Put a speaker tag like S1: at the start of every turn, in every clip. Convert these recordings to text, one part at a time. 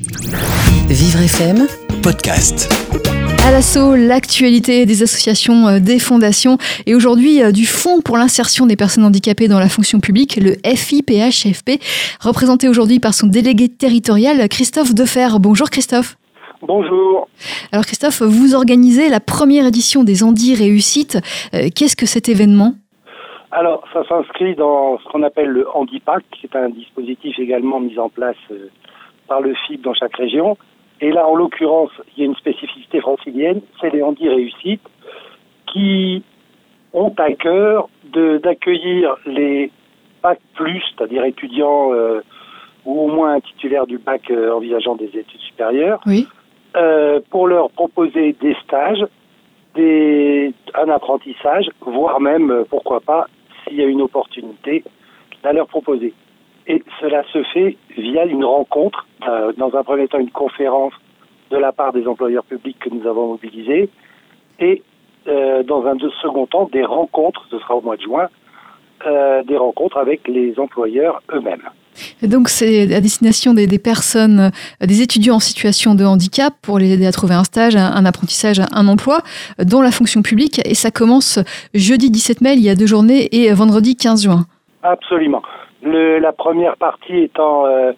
S1: Vivre FM podcast.
S2: À l'assaut, l'actualité des associations, euh, des fondations et aujourd'hui euh, du Fonds pour l'insertion des personnes handicapées dans la fonction publique, le FIPHFP, représenté aujourd'hui par son délégué territorial Christophe Defer. Bonjour Christophe.
S3: Bonjour.
S2: Alors Christophe, vous organisez la première édition des Andy Réussites. Euh, Qu'est-ce que cet événement?
S3: Alors, ça s'inscrit dans ce qu'on appelle le Handipact, qui est un dispositif également mis en place euh, par le FIP dans chaque région. Et là, en l'occurrence, il y a une spécificité francilienne, c'est les Handi Réussites, qui ont à cœur d'accueillir les bac plus, c'est-à-dire étudiants euh, ou au moins un titulaire du bac euh, envisageant des études supérieures,
S2: Oui.
S3: euh, pour leur proposer des stages, des, un apprentissage, voire même, pourquoi pas, s'il y a une opportunité, à leur proposer. Et cela se fait via une rencontre, euh, dans un premier temps une conférence de la part des employeurs publics que nous avons mobilisés, et euh, dans un second temps des rencontres, ce sera au mois de juin, euh, des rencontres avec les employeurs eux-mêmes.
S2: Donc c'est à destination des, personnes, des étudiants en situation de handicap pour les aider à trouver un stage, un, un apprentissage, un emploi dans la fonction publique. Et ça commence jeudi 17 mai, il y a deux journées, et vendredi 15 juin.
S3: Absolument. Le, la première partie étant euh,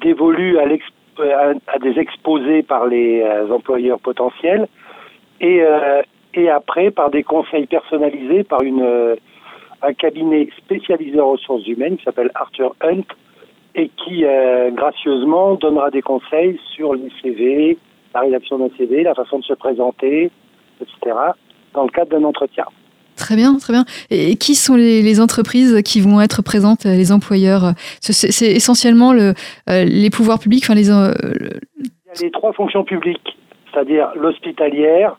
S3: dévolue à, euh, à, à des exposés par les euh, employeurs potentiels et, euh, et après par des conseils personnalisés par une, euh, un cabinet spécialisé en ressources humaines qui s'appelle Arthur Hunt et qui euh, gracieusement donnera des conseils sur les la rédaction d'un CV, la façon de se présenter, etc. dans le cadre d'un entretien.
S2: Très bien, très bien. Et qui sont les, entreprises qui vont être présentes, euh, les employeurs C'est c'est essentiellement le, euh, les pouvoirs publics, enfin les, euh, le-
S3: Il y a les trois fonctions publiques, c'est-à-dire l'hospitalière,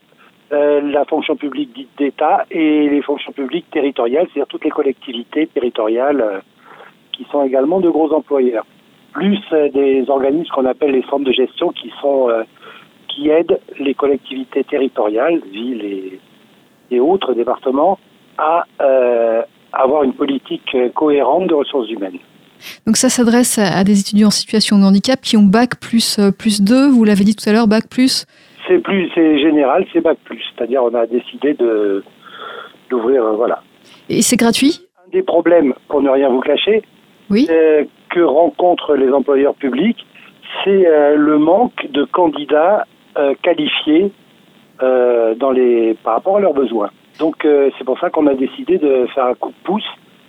S3: euh, la fonction publique dite d'État et les fonctions publiques territoriales, c'est-à-dire toutes les collectivités territoriales euh, qui sont également de gros employeurs. Plus euh, des organismes qu'on appelle les centres de gestion qui sont euh, qui aident les collectivités territoriales, villes et, et autres départements, à euh, avoir une politique euh, cohérente de ressources humaines.
S2: donc ça s'adresse à, des étudiants en situation de handicap qui ont bac plus euh, plus 2, vous l'avez dit tout à l'heure, bac plus.
S3: C'est plus, c'est général, c'est bac plus. C'est-à-dire, on a décidé de d'ouvrir, voilà.
S2: Et c'est gratuit?
S3: Un des problèmes, pour ne rien vous cacher,
S2: Oui.
S3: euh, que rencontrent les employeurs publics, c'est euh, le manque de candidats euh, qualifiés euh, dans les par rapport à leurs besoins. Donc, euh, c'est pour ça qu'on a décidé de faire un coup de pouce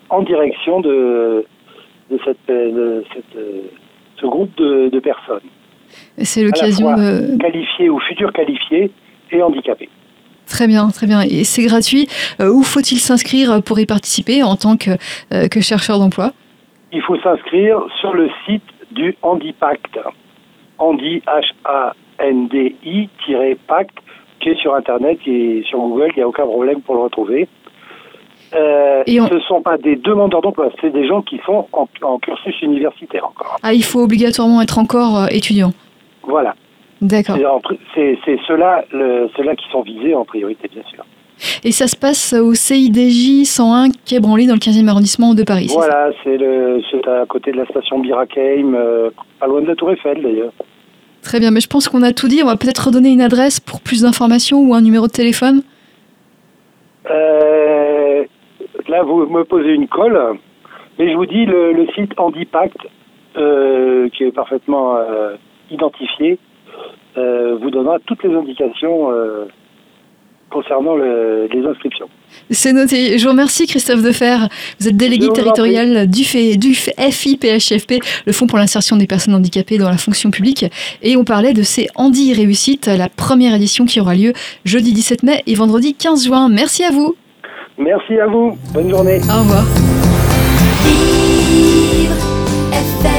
S3: en direction de de cette, de cette, euh, ce groupe de, de personnes
S2: C'est l'occasion de...
S3: qualifiées ou futures qualifiées et handicapées.
S2: Très bien, très bien. Et c'est gratuit. Euh, où faut-il s'inscrire pour y participer en tant que, euh, que chercheur d'emploi?
S3: Il faut s'inscrire sur le site du Handipact. Handi, H-A-N-D-I, Pact, qui est sur Internet et sur Google, il n'y a aucun problème pour le retrouver. Euh,
S2: Et on-
S3: Ce ne sont pas des demandeurs d'emploi, c'est des gens qui sont en, en cursus universitaire encore.
S2: Ah, il faut obligatoirement être encore euh, étudiant.
S3: Voilà.
S2: D'accord.
S3: C'est ceux-là ceux-là qui sont visés en priorité, bien sûr.
S2: Et ça se passe au CIDJ 101 Quai Branly dans le 15e arrondissement de Paris.
S3: Voilà, c'est à côté de la station Birakeim, euh, pas loin de la Tour Eiffel d'ailleurs.
S2: Très bien, mais je pense qu'on a tout dit. On va peut-être redonner une adresse pour plus d'informations ou un numéro de téléphone.
S3: Euh, là, vous me posez une colle, mais je vous dis le, site Handipact, euh, qui est parfaitement euh, identifié, vous donnera toutes les indications concernant le- les inscriptions.
S2: C'est noté. Je vous remercie Christophe Defer. Vous êtes délégué
S3: vous
S2: territorial du, FE du FIPHFP, le Fonds pour l'insertion des personnes handicapées dans la fonction publique. Et on parlait de ces Handy Réussites, la première édition qui aura lieu jeudi 17 mai et vendredi 15 juin. Merci à vous.
S3: Merci à vous, bonne journée.
S2: Au revoir.
S4: Vivre FM